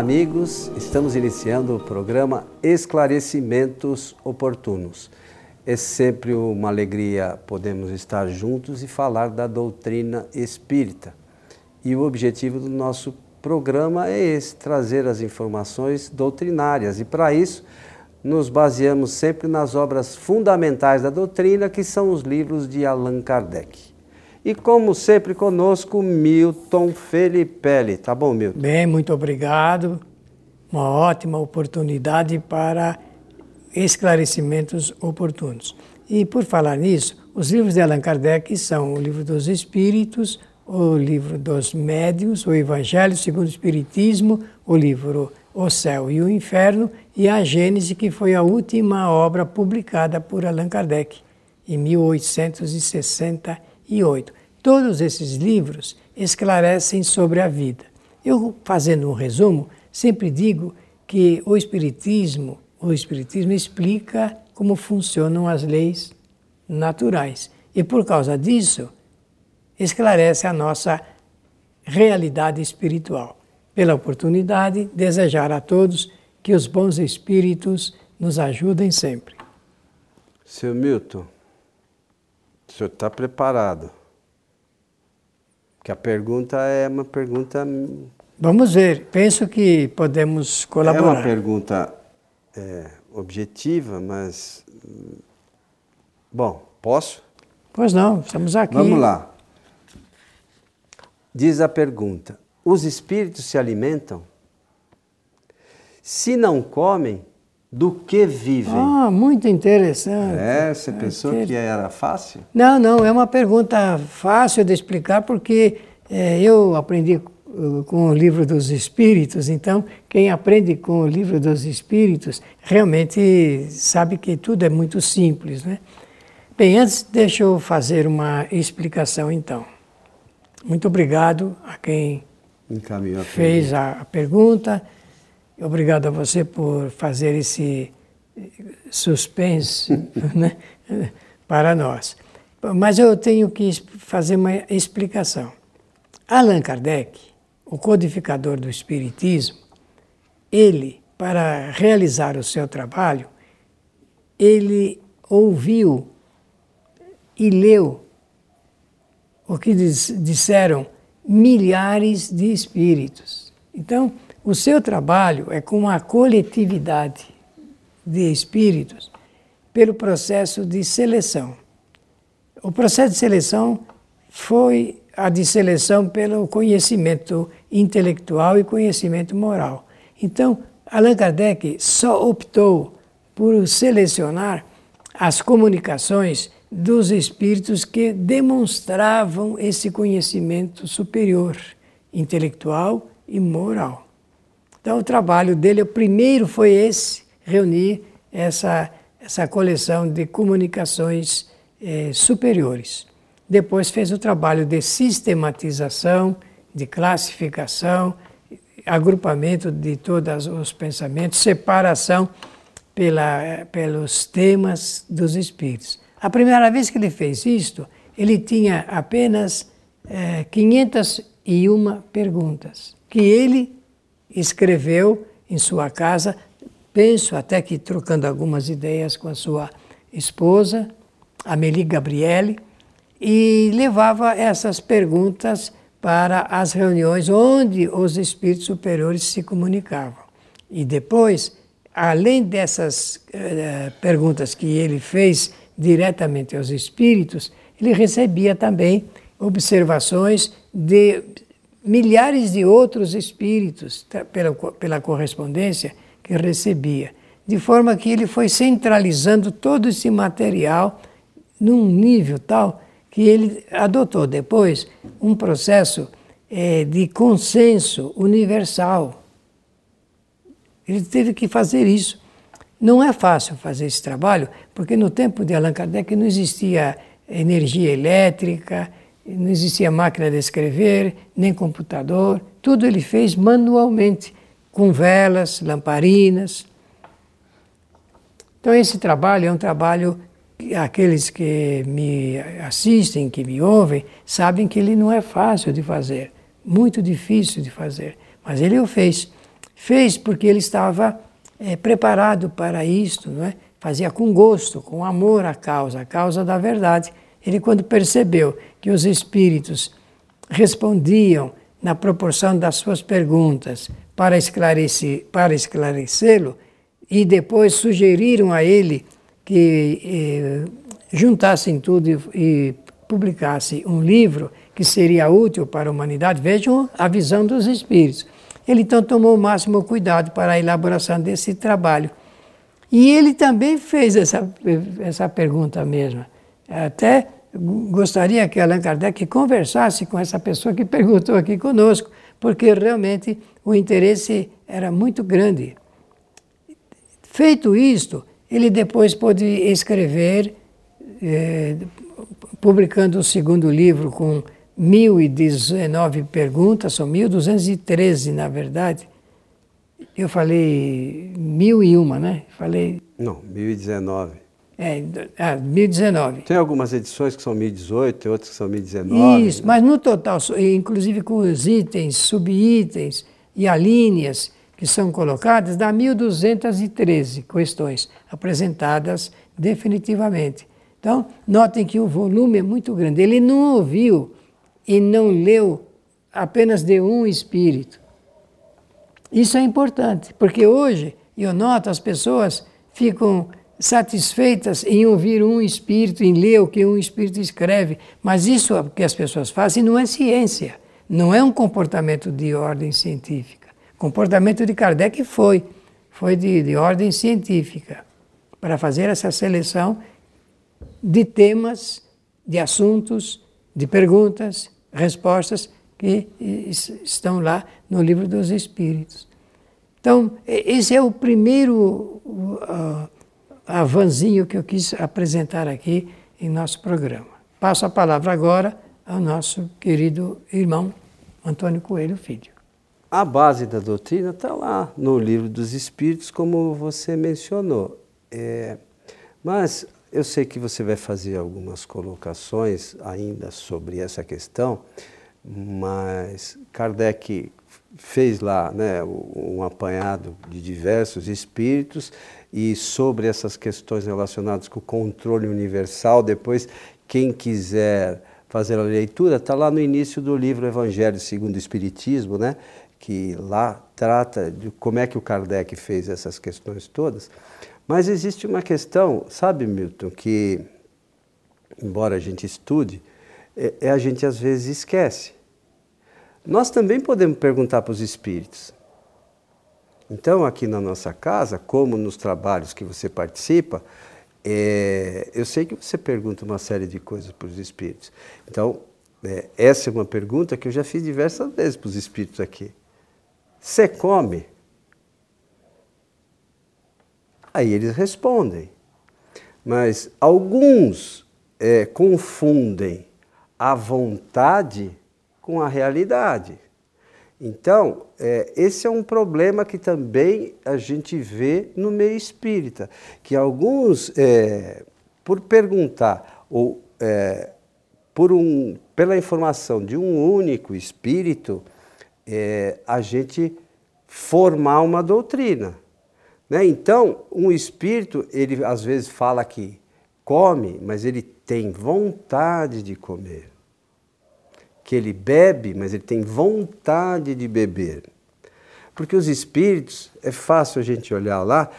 amigos. Estamos iniciando o programa Esclarecimentos Oportunos. É sempre uma alegria podermos estar juntos e falar da doutrina espírita. E o objetivo do nosso programa é esse: trazer as informações doutrinárias. E para isso, nos baseamos sempre nas obras fundamentais da doutrina, que são os livros de Allan Kardec. E como sempre conosco, Milton Felipelli. Tá bom, Milton? Bem, muito obrigado. Uma ótima oportunidade para esclarecimentos oportunos. E por falar nisso, os livros de Allan Kardec são o livro dos Espíritos, o livro dos Médios, o Evangelho segundo o Espiritismo, o livro O Céu e o Inferno e a Gênese, que foi a última obra publicada por Allan Kardec em 1860 e 8. Todos esses livros esclarecem sobre a vida. Eu, fazendo um resumo, sempre digo que o Espiritismo, o Espiritismo explica como funcionam as leis naturais. E por causa disso, esclarece a nossa realidade espiritual. Pela oportunidade, desejar a todos que os bons espíritos nos ajudem sempre. Seu Milton, o senhor está preparado? Que a pergunta é uma pergunta. Vamos ver. Penso que podemos colaborar. É uma pergunta é, objetiva, mas. Bom, posso? Pois não, estamos aqui. Vamos lá. Diz a pergunta: os espíritos se alimentam? Se não comem, do que vivem? Ah, muito interessante. É, você pensou é, que era fácil? Não, não, é uma pergunta fácil de explicar porque é, eu aprendi uh, com o livro dos Espíritos, então quem aprende com o livro dos Espíritos realmente sabe que tudo é muito simples, né? Bem, antes deixa eu fazer uma explicação então. Muito obrigado a quem fez a pergunta. Obrigado a você por fazer esse suspense né, para nós. Mas eu tenho que fazer uma explicação. Allan Kardec, o codificador do Espiritismo, ele, para realizar o seu trabalho, ele ouviu e leu o que disseram milhares de espíritos. Então, o seu trabalho é com uma coletividade de espíritos pelo processo de seleção. O processo de seleção foi a de seleção pelo conhecimento intelectual e conhecimento moral. Então, Allan Kardec só optou por selecionar as comunicações dos espíritos que demonstravam esse conhecimento superior, intelectual e moral. Então, o trabalho dele, o primeiro foi esse, reunir essa, essa coleção de comunicações eh, superiores. Depois fez o trabalho de sistematização, de classificação, agrupamento de todos os pensamentos, separação pela, pelos temas dos espíritos. A primeira vez que ele fez isto, ele tinha apenas é, eh, 501 perguntas, que ele escreveu em sua casa, penso até que trocando algumas ideias com a sua esposa, Amélie Gabriele, e levava essas perguntas para as reuniões onde os espíritos superiores se comunicavam. E depois, além dessas eh, perguntas que ele fez diretamente aos espíritos, ele recebia também observações de milhares de outros espíritos pela, pela correspondência que recebia, de forma que ele foi centralizando todo esse material num nível tal que ele adotou depois um processo é, de consenso universal. Ele teve que fazer isso. Não é fácil fazer esse trabalho, porque no tempo de Allan Kardec não existia energia elétrica, não existia máquina de escrever, nem computador, tudo ele fez manualmente, com velas, lamparinas. Então, esse trabalho é um trabalho que aqueles que me assistem, que me ouvem, sabem que ele não é fácil de fazer, muito difícil de fazer, mas ele o fez. fez porque ele estava é, preparado para isto, não é? fazia com gosto, com amor a causa, a causa da verdade. Ele, quando percebeu que os espíritos respondiam na proporção das suas perguntas para para esclarecê-lo, e depois sugeriram a ele que eh, juntassem tudo e, e publicasse um livro que seria útil para a humanidade. Vejam a visão dos espíritos. Ele então tomou o máximo cuidado para a elaboração desse trabalho. E ele também fez essa, essa pergunta mesma. Até gostaria que Allan Kardec conversasse com essa pessoa que perguntou aqui conosco, porque realmente o interesse era muito grande. Feito isto, ele depois pôde escrever, eh, publicando o segundo livro com 1019 perguntas, são 1213 na verdade. Eu falei mil e uma, né? Falei. Não, 1019. É, ah, 1019. Tem algumas edições que são 1018, outras que são 1019. Isso, né? mas no total, inclusive com os itens, subitens e alíneas, que são colocadas, dá 1.213 questões apresentadas definitivamente. Então, notem que o volume é muito grande. Ele não ouviu e não leu apenas de um espírito. Isso é importante, porque hoje, eu noto, as pessoas ficam satisfeitas em ouvir um espírito, em ler o que um espírito escreve, mas isso que as pessoas fazem não é ciência, não é um comportamento de ordem científica comportamento de Kardec foi, foi de, de ordem científica, para fazer essa seleção de temas, de assuntos, de perguntas, respostas que estão lá no livro dos Espíritos. Então, esse é o primeiro uh, avanzinho que eu quis apresentar aqui em nosso programa. Passo a palavra agora ao nosso querido irmão Antônio Coelho Filho. A base da doutrina está lá no livro dos Espíritos, como você mencionou. É, mas eu sei que você vai fazer algumas colocações ainda sobre essa questão, mas Kardec fez lá né, um apanhado de diversos espíritos e sobre essas questões relacionadas com o controle universal. Depois, quem quiser fazer a leitura, está lá no início do livro Evangelho segundo o Espiritismo, né? que lá trata de como é que o Kardec fez essas questões todas. Mas existe uma questão, sabe, Milton, que, embora a gente estude, é, é a gente às vezes esquece. Nós também podemos perguntar para os espíritos. Então, aqui na nossa casa, como nos trabalhos que você participa, é, eu sei que você pergunta uma série de coisas para os espíritos. Então, é, essa é uma pergunta que eu já fiz diversas vezes para os espíritos aqui. Você come? Aí eles respondem. Mas alguns é, confundem a vontade com a realidade. Então, é, esse é um problema que também a gente vê no meio espírita, que alguns, é, por perguntar ou é, por um, pela informação de um único espírito, é, a gente formar uma doutrina. Né? Então, um espírito, ele às vezes fala que come, mas ele tem vontade de comer. Que ele bebe, mas ele tem vontade de beber. Porque os espíritos, é fácil a gente olhar lá,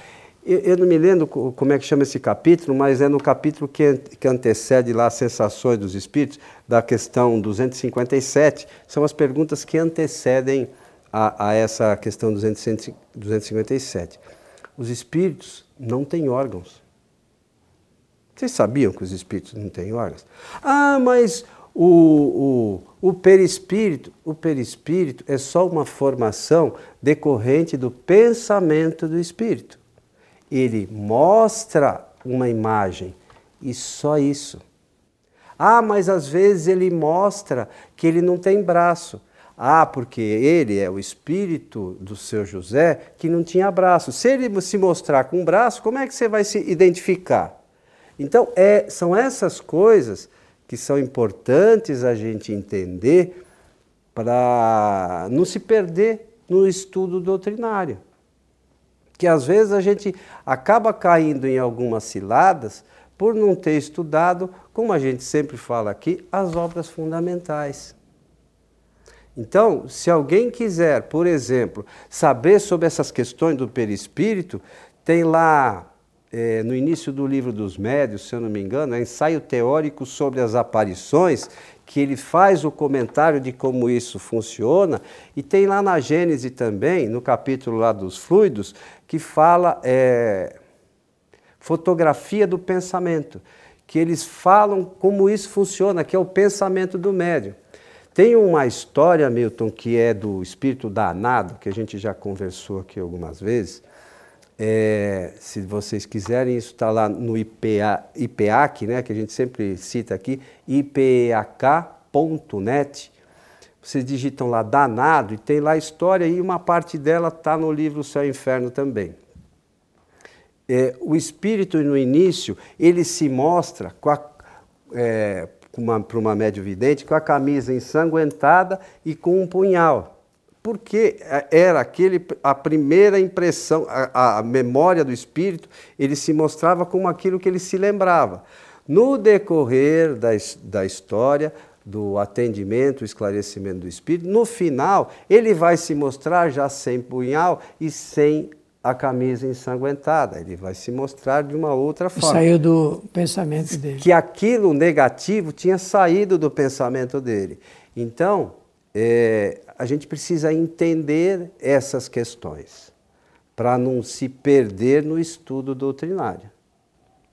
eu, não me lembro como é que chama esse capítulo, mas é no capítulo que, que antecede lá as sensações dos espíritos, da questão 257, são as perguntas que antecedem a, a essa questão 257. Os espíritos não têm órgãos. Vocês sabiam que os espíritos não têm órgãos? Ah, mas o, o, o perispírito, o perispírito é só uma formação decorrente do pensamento do espírito ele mostra uma imagem e só isso. Ah, mas às vezes ele mostra que ele não tem braço. Ah, porque ele é o espírito do seu José que não tinha braço. Se ele se mostrar com um braço, como é que você vai se identificar? Então, é, são essas coisas que são importantes a gente entender para não se perder no estudo doutrinário. Que às vezes a gente acaba caindo em algumas ciladas por não ter estudado, como a gente sempre fala aqui, as obras fundamentais. Então, se alguém quiser, por exemplo, saber sobre essas questões do perispírito, tem lá é, no início do livro dos médios, se eu não me engano, é ensaio teórico sobre as aparições, que ele faz o comentário de como isso funciona, e tem lá na Gênese também, no capítulo lá dos fluidos, que fala é, fotografia do pensamento, que eles falam como isso funciona, que é o pensamento do médium. Tem uma história, Milton, que é do espírito danado, que a gente já conversou aqui algumas vezes. É, se vocês quiserem, isso está lá no IPA, IPAC, né, que a gente sempre cita aqui, ipak.net. Vocês digitam lá danado e tem lá a história e uma parte dela está no livro Céu e Inferno também é, o espírito no início, ele se mostra é, para uma médio vidente com a camisa ensanguentada e com um punhal. Porque é, era aquele, a primeira impressão, a, a memória do espírito, ele se mostrava como aquilo que ele se lembrava. No decorrer da, da história, do atendimento, esclarecimento do espírito, no final, ele vai se mostrar já sem punhal e sem a camisa ensanguentada, ele vai se mostrar de uma outra forma. Saiu do pensamento dele. Que aquilo negativo tinha saído do pensamento dele. Então, é, a gente precisa entender essas questões para não se perder no estudo doutrinário.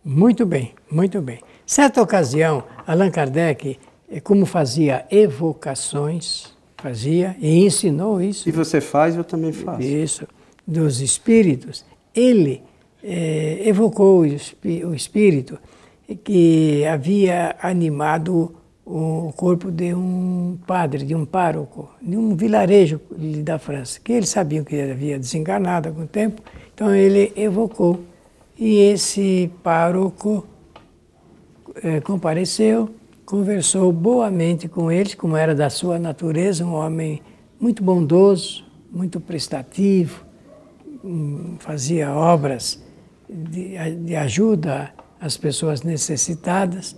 Muito bem, muito bem. Certa ocasião, Allan Kardec, é, como fazia evocações, fazia e ensinou isso. E você faz, eu também faço. Isso dos espíritos, ele é, evocou o espírito que havia animado o corpo de um padre, de um pároco, de um vilarejo da França, que eles sabiam que ele havia desencarnado há algum tempo, então ele evocou. E esse pároco é, compareceu, conversou boamente com eles, como era da sua natureza, um homem muito bondoso, muito prestativo, fazia obras de, de ajuda às pessoas necessitadas.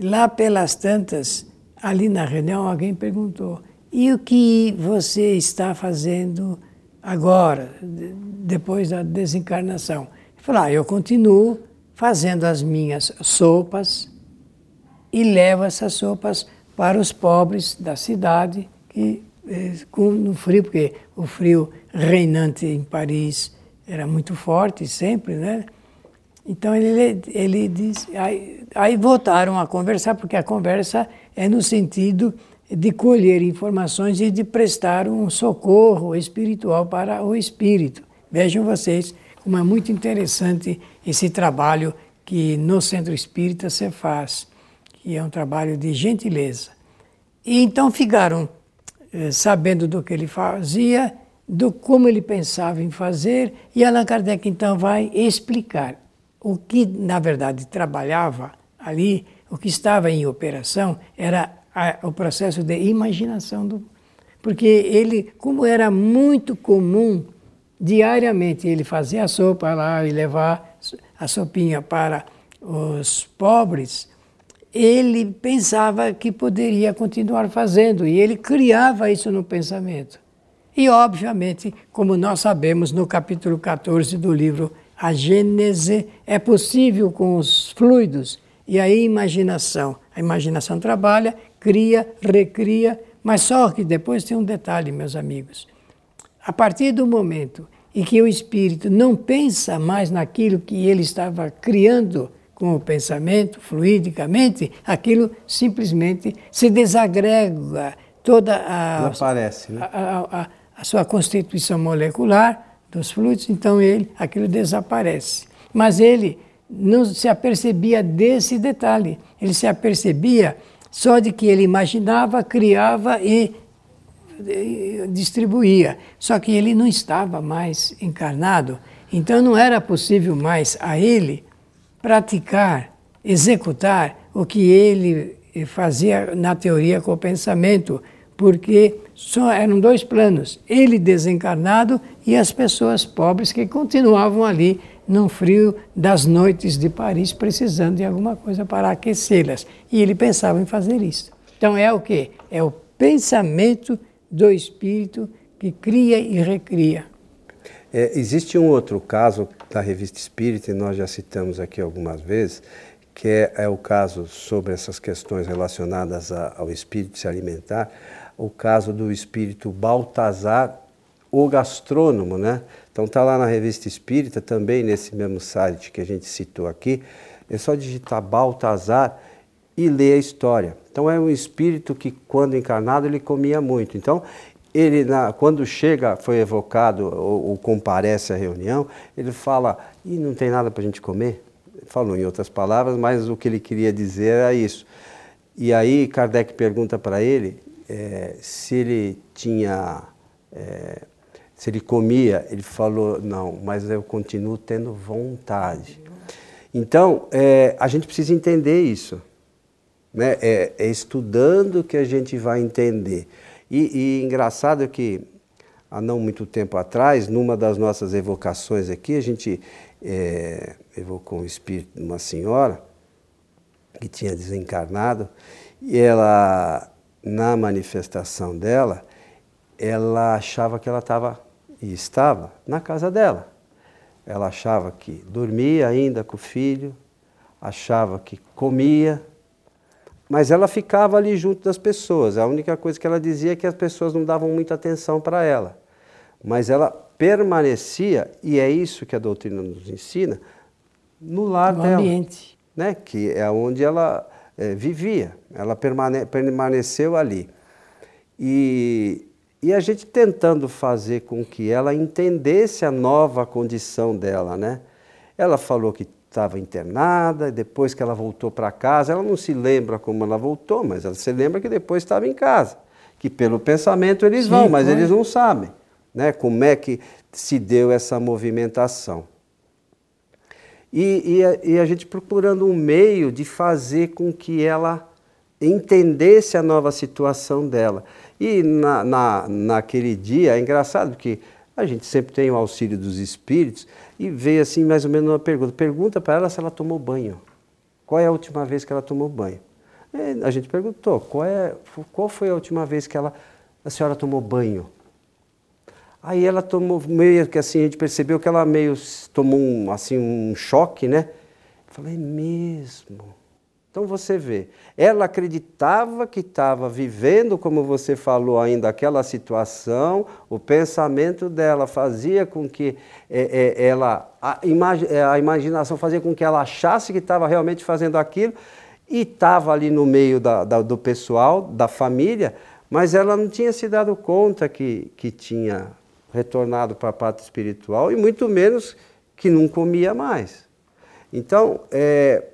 Lá pelas tantas, ali na reunião, alguém perguntou: e o que você está fazendo agora, depois da desencarnação? Ele falou: ah, eu continuo fazendo as minhas sopas e levo essas sopas para os pobres da cidade que eh, no frio, porque o frio reinante em Paris era muito forte sempre, né? Então ele, ele disse, aí, aí voltaram a conversar, porque a conversa é no sentido de colher informações e de prestar um socorro espiritual para o espírito. Vejam vocês como é muito interessante esse trabalho que no Centro Espírita se faz, que é um trabalho de gentileza. E então ficaram eh, sabendo do que ele fazia, do como ele pensava em fazer, e Allan Kardec então vai explicar o que, na verdade, trabalhava ali, o que estava em operação era a, o processo de imaginação do. Porque ele, como era muito comum, diariamente ele fazer a sopa lá e levar a sopinha para os pobres, ele pensava que poderia continuar fazendo e ele criava isso no pensamento. E, obviamente, como nós sabemos no capítulo 14 do livro A Gênese, é possível com os fluidos e a imaginação. A imaginação trabalha, cria, recria, mas só que depois tem um detalhe, meus amigos. A partir do momento em que o espírito não pensa mais naquilo que ele estava criando, com o pensamento, fluidicamente, aquilo simplesmente se desagrega toda a, né? a, a, a, sua constituição molecular dos fluidos, então ele, aquilo desaparece. Mas ele não se apercebia desse detalhe, ele se apercebia só de que ele imaginava, criava e distribuía. Só que ele não estava mais encarnado, então não era possível mais a ele praticar, executar o que ele fazia na teoria com o pensamento, porque só eram dois planos: ele desencarnado e as pessoas pobres que continuavam ali no frio das noites de Paris, precisando de alguma coisa para aquecê-las. E ele pensava em fazer isso. Então é o que? É o pensamento do espírito que cria e recria. É, existe um outro caso da revista Espírita, e nós já citamos aqui algumas vezes, que é, é o caso sobre essas questões relacionadas a, ao espírito se alimentar, o caso do espírito Baltazar, o gastrônomo, né? Então está lá na revista Espírita, também nesse mesmo site que a gente citou aqui, é só digitar Baltazar e ler a história. Então é um espírito que quando encarnado ele comia muito. Então ele, na, quando chega, foi evocado ou, ou, comparece à reunião, ele fala, e não tem nada para a gente comer? Falou em outras palavras, mas o que ele queria dizer era isso. E aí Kardec pergunta para ele é, se ele tinha, é, se ele comia, ele falou, não, mas eu continuo tendo vontade. Então, é, a gente precisa entender isso. Né? É, é estudando que a gente vai entender. E, e engraçado que há não muito tempo atrás, numa das nossas evocações aqui, a gente é, evocou um espírito de uma senhora que tinha desencarnado e ela, na manifestação dela, ela achava que ela estava e estava na casa dela. Ela achava que dormia ainda com o filho, achava que comia, mas ela ficava ali junto das pessoas. A única coisa que ela dizia é que as pessoas não davam muita atenção para ela. Mas ela permanecia, e é isso que a doutrina nos ensina, no lar no dela. Ambiente. Né? Que é onde ela é, vivia. Ela permane permaneceu ali. E, e a gente tentando fazer com que ela entendesse a nova condição dela, né? Ela falou que estava internada, depois que ela voltou para casa, ela não se lembra como ela voltou, mas ela se lembra que depois estava em casa. Que pelo pensamento eles Sim, vão, mas foi. eles não sabem né, como é que se deu essa movimentação. E, e, a, e a gente procurando um meio de fazer com que ela entendesse a nova situação dela. E na, na, naquele dia, é engraçado porque a gente sempre tem o auxílio dos espíritos, e veio assim mais ou menos uma pergunta. Pergunta para ela se ela tomou banho. Qual é a última vez que ela tomou banho? E a gente perguntou, qual, é, qual foi a última vez que ela, a senhora tomou banho? Aí ela tomou, meio que assim, a gente percebeu que ela meio tomou um, assim, um choque, né? falei, é mesmo? Então você vê, ela acreditava que estava vivendo, como você falou ainda, aquela situação, o pensamento dela fazia com que é, é, ela, a, imag, é, a imaginação fazia com que ela achasse que estava realmente fazendo aquilo e estava ali no meio da, da, do pessoal, da família, mas ela não tinha se dado conta que, que tinha retornado para a parte espiritual e muito menos que não comia mais. Então, é,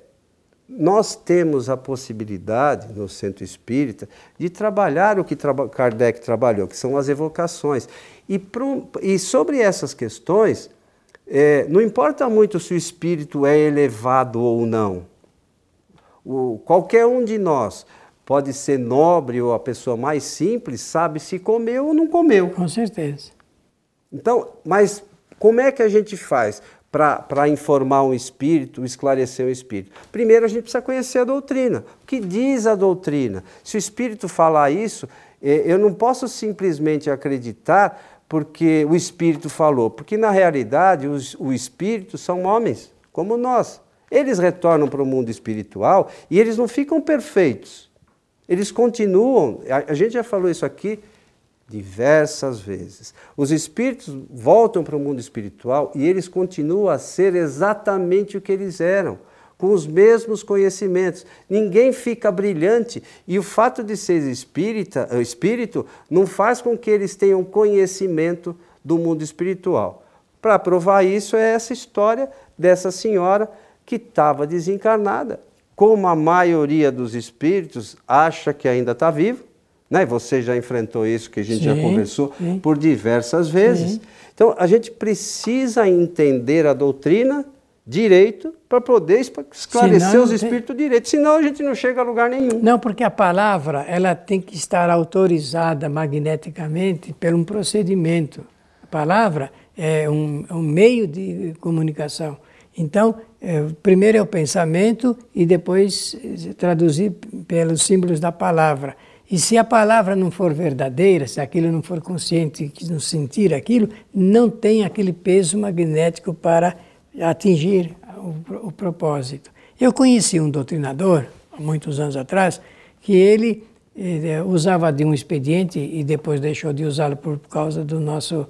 nós temos a possibilidade, no centro espírita, de trabalhar o que Kardec trabalhou, que são as evocações. E, e sobre essas questões, é, não importa muito se o espírito é elevado ou não. O, qualquer um de nós pode ser nobre ou a pessoa mais simples, sabe se comeu ou não comeu. Com certeza. Então, mas como é que a gente faz? para informar um espírito, esclarecer um espírito? Primeiro a gente precisa conhecer a doutrina. O que diz a doutrina? Se o espírito falar isso, é, eu não posso simplesmente acreditar porque o espírito falou, porque na realidade os, o espírito são homens, como nós. Eles retornam para o mundo espiritual e eles não ficam perfeitos. Eles continuam, a, a gente já falou isso aqui, diversas vezes. Os espíritos voltam para o mundo espiritual e eles continuam a ser exatamente o que eles eram, com os mesmos conhecimentos. Ninguém fica brilhante e o fato de ser espírita, eh, espírito não faz com que eles tenham conhecimento do mundo espiritual. Para provar isso é essa história dessa senhora que estava desencarnada. Como a maioria dos espíritos acha que ainda está vivo, né? Você já enfrentou isso que a gente sim, já conversou sim. por diversas vezes. Sim. Então a gente precisa entender a doutrina direito para poder esclarecer Senão, os espíritos tem... direito. Senão a gente não chega a lugar nenhum. Não, porque a palavra ela tem que estar autorizada magneticamente por um procedimento. A palavra é um, um meio de comunicação. Então, é, primeiro é o pensamento e depois é, traduzir pelos símbolos da palavra. E se a palavra não for verdadeira, se aquilo não for consciente, que não sentir aquilo, não tem aquele peso magnético para atingir o, o propósito. Eu conheci um doutrinador, há muitos anos atrás, que ele, eh, usava de um expediente e depois deixou de usá-lo por causa do nosso,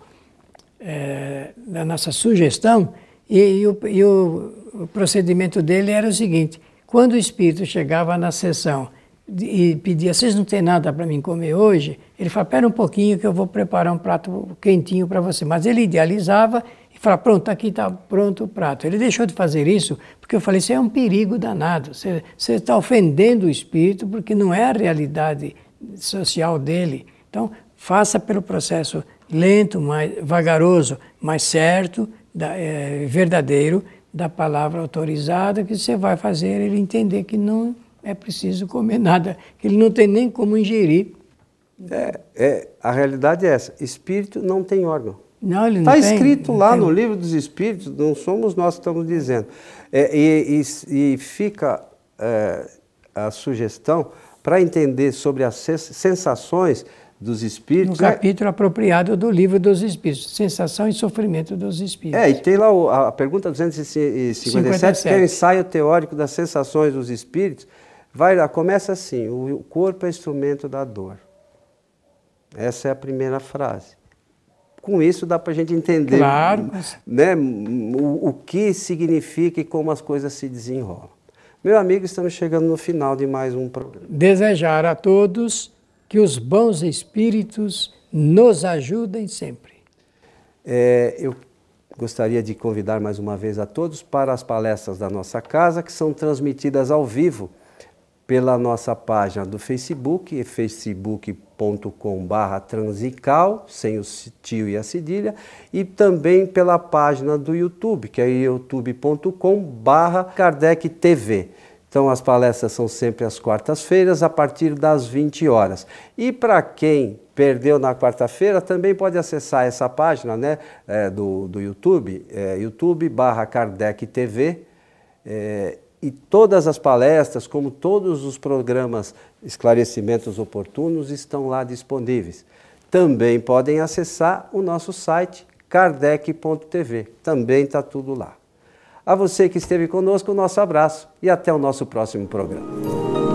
é, da nossa sugestão, e, e, o, e o procedimento dele era o seguinte: quando o espírito chegava na sessão e pedia, vocês não têm nada para mim comer hoje? Ele falava, espera um pouquinho que eu vou preparar um prato quentinho para você. Mas ele idealizava e falava, pronto, aqui está pronto o prato. Ele deixou de fazer isso porque eu falei, isso é um perigo danado. Você, está ofendendo o espírito porque não é a realidade social dele. Então, faça pelo processo lento, mais vagaroso, mas certo, da, é, verdadeiro, da palavra autorizada, que você vai fazer ele entender que não é preciso comer nada, que ele não tem nem como ingerir. É, é a realidade é essa: espírito não tem órgão. Não, ele não Está escrito lá tem. no livro dos Espíritos, não somos nós que estamos dizendo. É, e, e, e, fica é, a sugestão para entender sobre as sensações dos espíritos. No capítulo é... apropriado do livro dos espíritos, Sensação e Sofrimento dos Espíritos. É, e tem lá a pergunta 257, 57. que é o ensaio teórico das sensações dos espíritos. Vai lá, começa assim: o corpo é instrumento da dor. Essa é a primeira frase. Com isso dá para a gente entender claro. né, o, o que significa e como as coisas se desenrolam. Meu amigo, estamos chegando no final de mais um programa. Desejar a todos que os bons espíritos nos ajudem sempre. É, eu gostaria de convidar mais uma vez a todos para as palestras da nossa casa, que são transmitidas ao vivo pela nossa página do Facebook, facebook.com.br transical, sem o tio e a cedilha, e também pela página do YouTube, que é youtube.com.br Kardec TV. Então as palestras são sempre às quartas-feiras, a partir das 20 horas. E para quem perdeu na quarta-feira, também pode acessar essa página né, é, do, do YouTube, é, youtube barra Kardec TV, é, e todas as palestras, como todos os programas esclarecimentos oportunos, estão lá disponíveis. Também podem acessar o nosso site kardec.tv, também está tudo lá. A você que esteve conosco, o nosso abraço e até o nosso próximo programa.